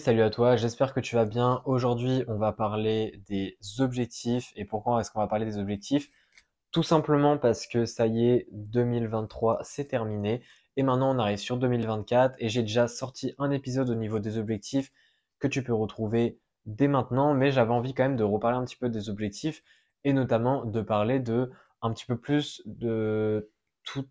salut à toi, j'espère que tu vas bien. Aujourd'hui, on va parler des objectifs. Et pourquoi est-ce qu'on va parler des objectifs? Tout simplement parce que ça y est, 2023, c'est terminé. Et maintenant, on arrive sur 2024 et j'ai déjà sorti un épisode au niveau des objectifs que tu peux retrouver dès maintenant. Mais j'avais envie quand même de reparler un petit peu des objectifs et notamment de parler de un petit peu plus de toute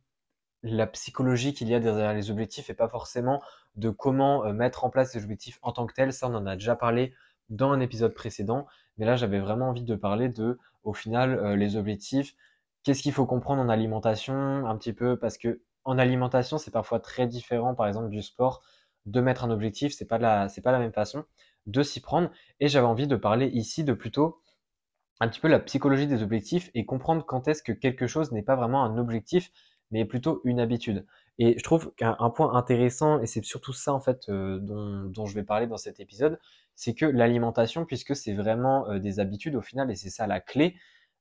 la psychologie qu'il y a derrière les objectifs et pas forcément de comment euh, mettre en place ces objectifs en tant que tels. Ça, on en a déjà parlé dans un épisode précédent. Mais là, j'avais vraiment envie de parler de, au final, euh, les objectifs. Qu'est-ce qu'il faut comprendre en alimentation un petit peu? Parce que en alimentation, c'est parfois très différent, par exemple, du sport. De mettre un objectif, c'est pas la, c'est pas la même façon de s'y prendre. Et j'avais envie de parler ici de plutôt un petit peu la psychologie des objectifs et comprendre quand est-ce que quelque chose n'est pas vraiment un objectif, mais plutôt une habitude. Et je trouve qu'un point intéressant, et c'est surtout ça en fait euh, dont, je vais parler dans cet épisode, c'est que l'alimentation, puisque c'est vraiment euh, des habitudes au final, et c'est ça la clé,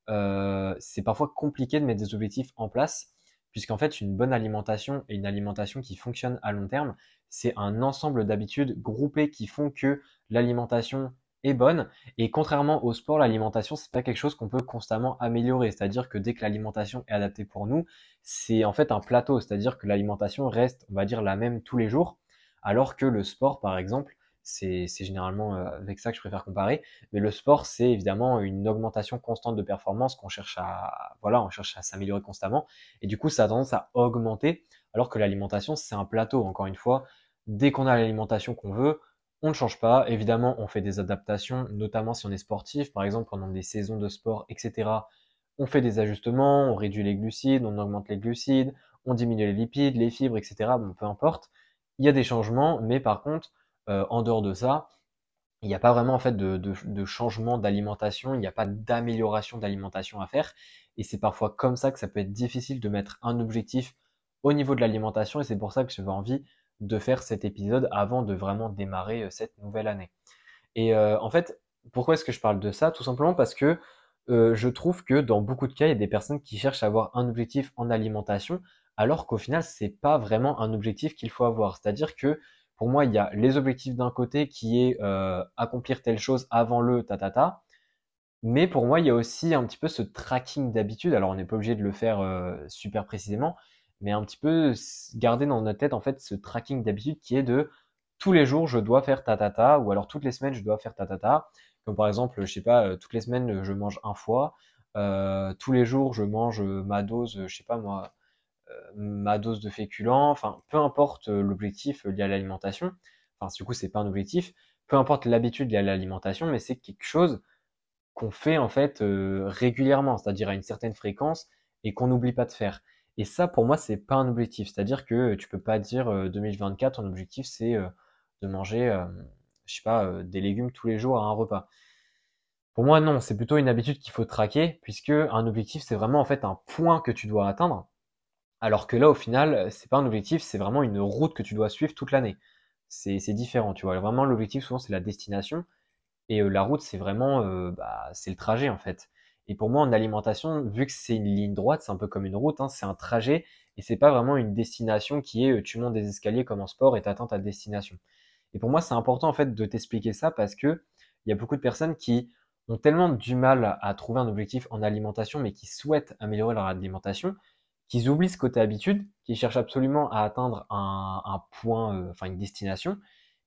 euh, c'est parfois compliqué de mettre des objectifs en place, puisqu'en fait une bonne alimentation et une alimentation qui fonctionne à long terme, c'est un ensemble d'habitudes groupées qui font que l'alimentation bonne. Et contrairement au sport, l'alimentation, c'est pas quelque chose qu'on peut constamment améliorer. C'est-à-dire que dès que l'alimentation est adaptée pour nous, c'est en fait un plateau. C'est-à-dire que l'alimentation reste, on va dire, la même tous les jours. Alors que le sport, par exemple, c'est généralement euh, avec ça que je préfère comparer. Mais le sport, c'est évidemment une augmentation constante de performance qu'on cherche à, voilà, on cherche à s'améliorer constamment. Et du coup, ça a tendance à augmenter. Alors que l'alimentation, c'est un plateau. Encore une fois, dès qu'on a l'alimentation qu'on veut, on ne change pas. Évidemment, on fait des adaptations, notamment si on est sportif, par exemple pendant des saisons de sport, etc. On fait des ajustements, on réduit les glucides, on augmente les glucides, on diminue les lipides, les fibres, etc. Bon, peu importe. Il y a des changements, mais par contre, euh, en dehors de ça, il n'y a pas vraiment en fait de, changement d'alimentation, il n'y a pas d'amélioration d'alimentation à faire. Et c'est parfois comme ça que ça peut être difficile de mettre un objectif au niveau de l'alimentation. Et c'est pour ça que j'avais envie de faire cet épisode avant de vraiment démarrer euh, cette nouvelle année. Et euh, en fait, pourquoi est-ce que je parle de ça? Tout simplement parce que euh, je trouve que dans beaucoup de cas, il y a des personnes qui cherchent à avoir un objectif en alimentation, alors qu'au final, c'est pas vraiment un objectif qu'il faut avoir. C'est-à-dire que pour moi, il y a les objectifs d'un côté qui est accomplir telle chose avant le tatata. Ta, mais pour moi, il y a aussi un petit peu ce tracking d'habitude. Alors, on n'est pas obligé de le faire super précisément, mais un petit peu garder dans notre tête en fait ce tracking d'habitude qui est de tous les jours je dois faire ta ta ou alors toutes les semaines je dois faire ta ta comme par exemple je sais pas euh, toutes les semaines je mange un fois euh, tous les jours je mange ma dose je sais pas moi euh, ma dose de féculents. Enfin peu importe l'objectif lié à l'alimentation. Enfin du coup c'est pas un objectif. Peu importe l'habitude liée à l'alimentation mais c'est quelque chose qu'on fait en fait régulièrement c'est-à-dire à une certaine fréquence et qu'on n'oublie pas de faire et ça, pour moi, c'est pas un objectif. C'est-à-dire que tu peux pas dire 2024, ton objectif, c'est de manger, je sais pas, des légumes tous les jours à un repas. Pour moi, non, c'est plutôt une habitude qu'il faut traquer, puisque un objectif, c'est vraiment en fait un point que tu dois atteindre. Alors que là, au final, c'est pas un objectif, c'est vraiment une route que tu dois suivre toute l'année. C'est différent, tu vois. Vraiment, l'objectif, souvent, c'est la destination. Et la route, c'est vraiment, bah, c'est le trajet, en fait. Et pour moi, en alimentation, vu que c'est une ligne droite, c'est un peu comme une route, hein, c'est un trajet et c'est pas vraiment une destination qui est euh, tu montes des escaliers comme en sport et t'atteins ta destination. Et pour moi, c'est important en fait de t'expliquer ça parce que il y a beaucoup de personnes qui ont tellement du mal à trouver un objectif en alimentation, mais qui souhaitent améliorer leur alimentation, qu'ils oublient ce côté habitude, qui cherchent absolument à atteindre un, point, euh, enfin une destination,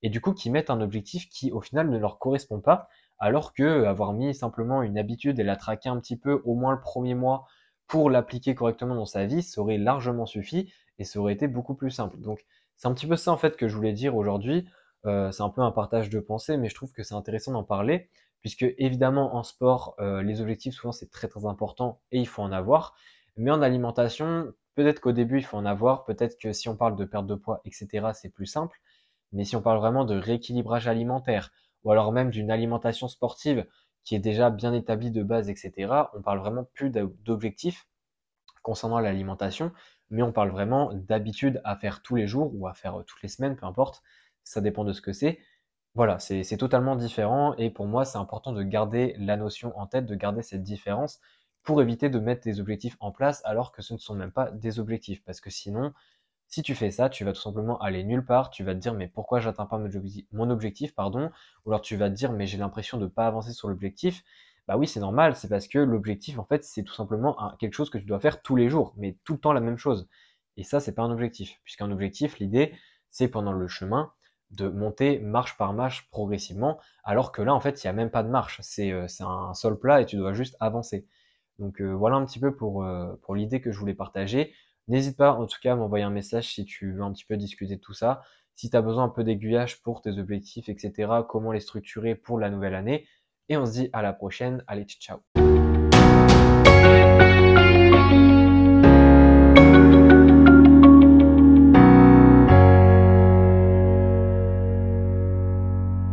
et du coup qui mettent un objectif qui au final ne leur correspond pas alors que avoir mis simplement une habitude et la traquer un petit peu au moins le premier mois pour l'appliquer correctement dans sa vie, ça aurait largement suffi et ça aurait été beaucoup plus simple. Donc c'est un petit peu ça en fait que je voulais dire aujourd'hui. Euh, c'est un peu un partage de pensée, mais je trouve que c'est intéressant d'en parler, puisque évidemment en sport, euh, les objectifs souvent c'est très très important et il faut en avoir. Mais en alimentation, peut-être qu'au début il faut en avoir, peut-être que si on parle de perte de poids, etc., c'est plus simple. Mais si on parle vraiment de rééquilibrage alimentaire, ou alors même d'une alimentation sportive qui est déjà bien établie de base, etc., on parle vraiment plus d'objectifs concernant l'alimentation, mais on parle vraiment d'habitude à faire tous les jours ou à faire euh, toutes les semaines, peu importe, ça dépend de ce que c'est. Voilà, c'est totalement différent et pour moi c'est important de garder la notion en tête, de garder cette différence pour éviter de mettre des objectifs en place alors que ce ne sont même pas des objectifs parce que sinon Si tu fais ça, tu vas tout simplement aller nulle part, tu vas te dire mais pourquoi j'atteins pas mon objectif, pardon, ou alors tu vas te dire mais j'ai l'impression de pas avancer sur l'objectif. Bah oui, c'est normal, c'est parce que l'objectif en fait, c'est tout simplement quelque chose que tu dois faire tous les jours, mais tout le temps la même chose. Et ça, c'est pas un objectif, puisqu'un objectif, l'idée, c'est pendant le chemin de monter marche par marche progressivement, alors que là, en fait, il n'y a même pas de marche, c'est euh, un sol plat et tu dois juste avancer. Donc euh, voilà un petit peu euh, pour l'idée que je voulais partager. N'hésite pas en tout cas à m'envoyer un message si tu veux un petit peu discuter de tout ça. Si tu as besoin un peu d'aiguillage pour tes objectifs, etc., comment les structurer pour la nouvelle année. Et on se dit à la prochaine. Allez, ciao